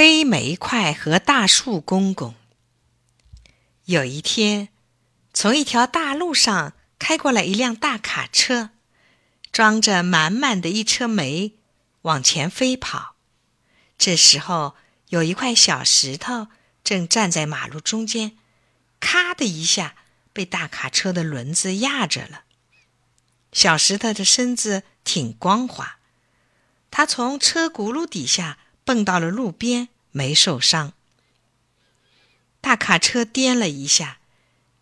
黑煤块和大树公公。有一天，从一条大路上开过来一辆大卡车，装着满满的一车煤，往前飞跑。这时候，有一块小石头正站在马路中间，咔的一下被大卡车的轮子压着了。小石头的身子挺光滑，它从车轱辘底下。蹦到了路边，没受伤。大卡车颠了一下，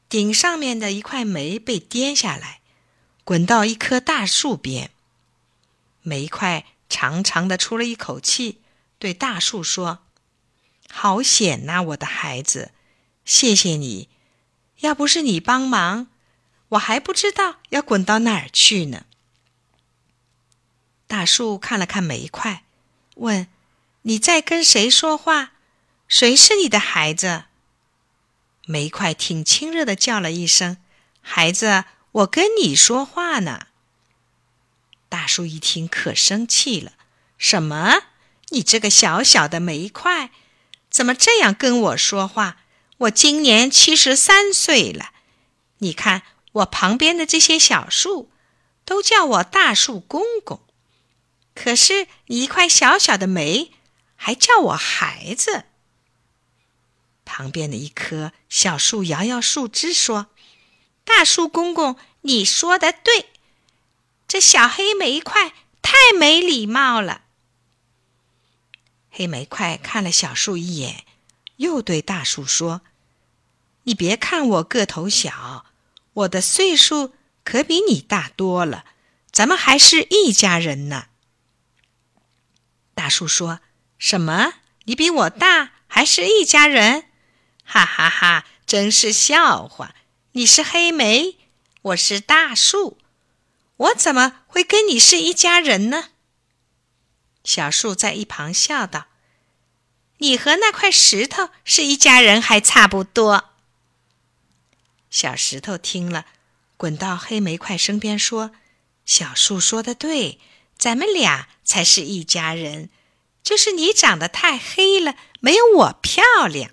顶上面的一块煤被颠下来，滚到一棵大树边。煤块长长的出了一口气，对大树说：“好险呐，我的孩子，谢谢你，要不是你帮忙，我还不知道要滚到哪儿去呢。”大树看了看煤块，问。你在跟谁说话？谁是你的孩子？煤块挺亲热的叫了一声：“孩子，我跟你说话呢。”大树一听可生气了：“什么？你这个小小的煤块，怎么这样跟我说话？我今年七十三岁了，你看我旁边的这些小树，都叫我大树公公，可是你一块小小的煤。”还叫我孩子。旁边的一棵小树摇摇树枝说：“大树公公，你说的对，这小黑煤块太没礼貌了。”黑煤块看了小树一眼，又对大树说：“你别看我个头小，我的岁数可比你大多了，咱们还是一家人呢。”大树说。什么？你比我大，还是一家人？哈哈哈！真是笑话。你是黑莓，我是大树，我怎么会跟你是一家人呢？小树在一旁笑道：“你和那块石头是一家人，还差不多。”小石头听了，滚到黑莓块身边说：“小树说的对，咱们俩才是一家人。”就是你长得太黑了，没有我漂亮。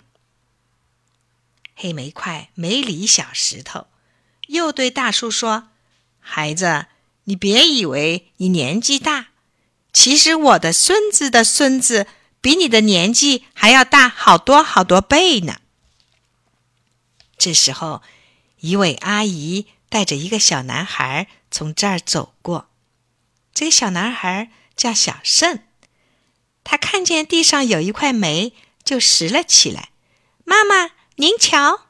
黑煤块没理小石头，又对大树说：“孩子，你别以为你年纪大，其实我的孙子的孙子比你的年纪还要大好多好多倍呢。”这时候，一位阿姨带着一个小男孩从这儿走过，这个小男孩叫小胜。他看见地上有一块煤，就拾了起来。妈妈，您瞧。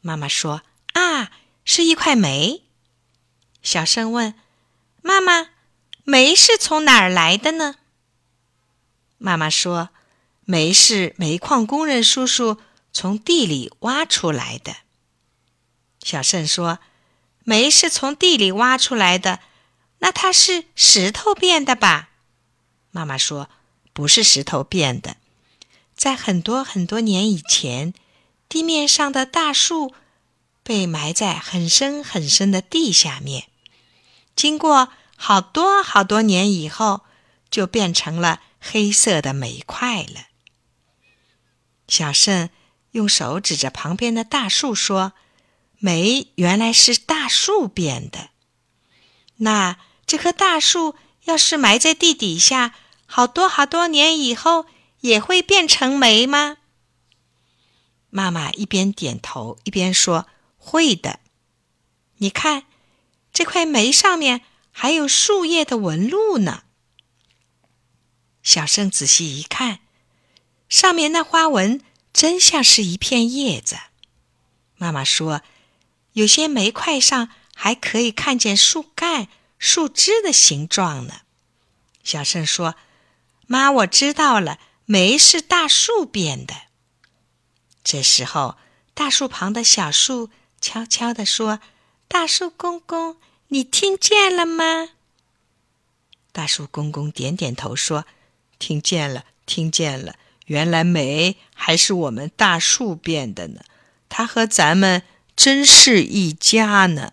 妈妈说：“啊，是一块煤。”小生问：“妈妈，煤是从哪儿来的呢？”妈妈说：“煤是煤矿工人叔叔从地里挖出来的。”小盛说：“煤是从地里挖出来的，那它是石头变的吧？”妈妈说。不是石头变的，在很多很多年以前，地面上的大树被埋在很深很深的地下面，经过好多好多年以后，就变成了黑色的煤块了。小盛用手指着旁边的大树说：“煤原来是大树变的。那这棵大树要是埋在地底下。”好多好多年以后也会变成煤吗？妈妈一边点头一边说：“会的。你看，这块煤上面还有树叶的纹路呢。”小胜仔细一看，上面那花纹真像是一片叶子。妈妈说：“有些煤块上还可以看见树干、树枝的形状呢。”小胜说。妈，我知道了，煤是大树变的。这时候，大树旁的小树悄悄地说：“大树公公，你听见了吗？”大树公公点点头说：“听见了，听见了。原来煤还是我们大树变的呢，它和咱们真是一家呢。”